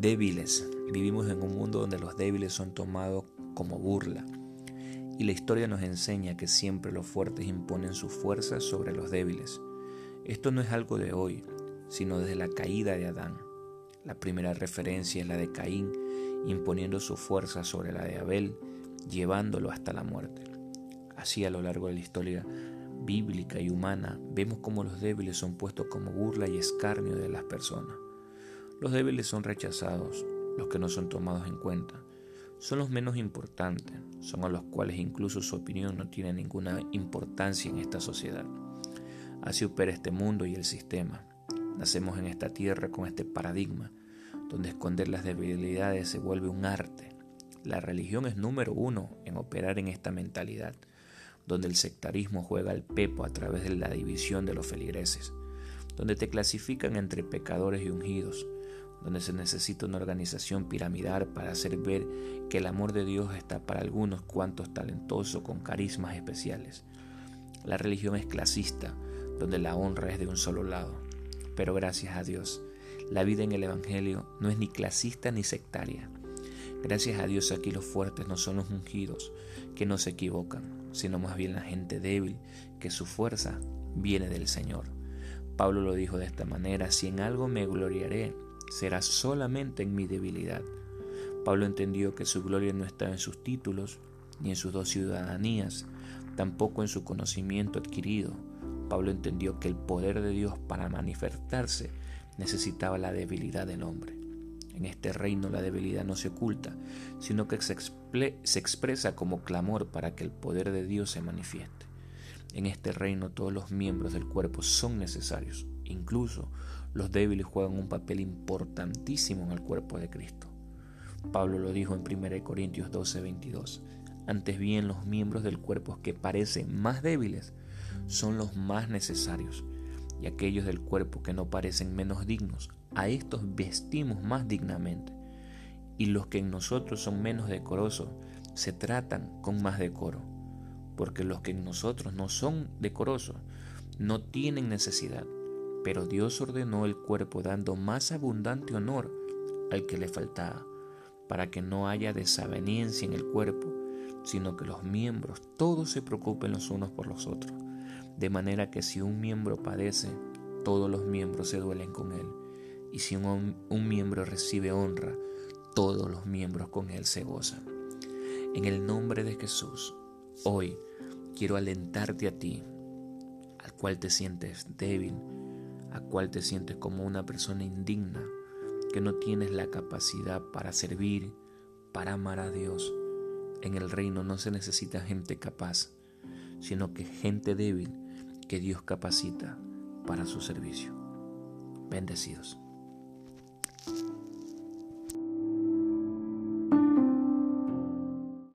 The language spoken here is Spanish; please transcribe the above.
Débiles. Vivimos en un mundo donde los débiles son tomados como burla. Y la historia nos enseña que siempre los fuertes imponen su fuerza sobre los débiles. Esto no es algo de hoy, sino desde la caída de Adán. La primera referencia es la de Caín, imponiendo su fuerza sobre la de Abel, llevándolo hasta la muerte. Así a lo largo de la historia bíblica y humana vemos cómo los débiles son puestos como burla y escarnio de las personas. Los débiles son rechazados, los que no son tomados en cuenta. Son los menos importantes, son a los cuales incluso su opinión no tiene ninguna importancia en esta sociedad. Así opera este mundo y el sistema. Nacemos en esta tierra con este paradigma, donde esconder las debilidades se vuelve un arte. La religión es número uno en operar en esta mentalidad, donde el sectarismo juega al pepo a través de la división de los feligreses, donde te clasifican entre pecadores y ungidos, donde se necesita una organización piramidal para hacer ver que el amor de Dios está para algunos cuantos talentosos con carismas especiales. La religión es clasista, donde la honra es de un solo lado. Pero gracias a Dios, la vida en el Evangelio no es ni clasista ni sectaria. Gracias a Dios aquí los fuertes no son los ungidos, que no se equivocan, sino más bien la gente débil, que su fuerza viene del Señor. Pablo lo dijo de esta manera, si en algo me gloriaré, será solamente en mi debilidad. Pablo entendió que su gloria no estaba en sus títulos, ni en sus dos ciudadanías, tampoco en su conocimiento adquirido. Pablo entendió que el poder de Dios para manifestarse necesitaba la debilidad del hombre. En este reino la debilidad no se oculta, sino que se, se, expresa como clamor para que el poder de Dios se manifieste. En este reino todos los miembros del cuerpo son necesarios, incluso los débiles juegan un papel importantísimo en el cuerpo de Cristo. Pablo lo dijo en 1 Corintios 12, 22. Antes bien los miembros del cuerpo que parecen más débiles son los más necesarios, y aquellos del cuerpo que no parecen menos dignos, a estos vestimos más dignamente, y los que en nosotros son menos decorosos, se tratan con más decoro, porque los que en nosotros no son decorosos, no tienen necesidad, pero Dios ordenó el cuerpo dando más abundante honor al que le faltaba, para que no haya desaveniencia en el cuerpo, sino que los miembros todos se preocupen los unos por los otros, de manera que si un miembro padece, todos los miembros se duelen con él, y si un, un miembro recibe honra, todos los miembros con él se gozan. En el nombre de Jesús, hoy quiero alentarte a ti, al cual te sientes débil, a cual te sientes como una persona indigna, que no tienes la capacidad para servir, para amar a Dios. En el reino no se necesita gente capaz, sino que gente débil que Dios capacita para su servicio. Bendecidos.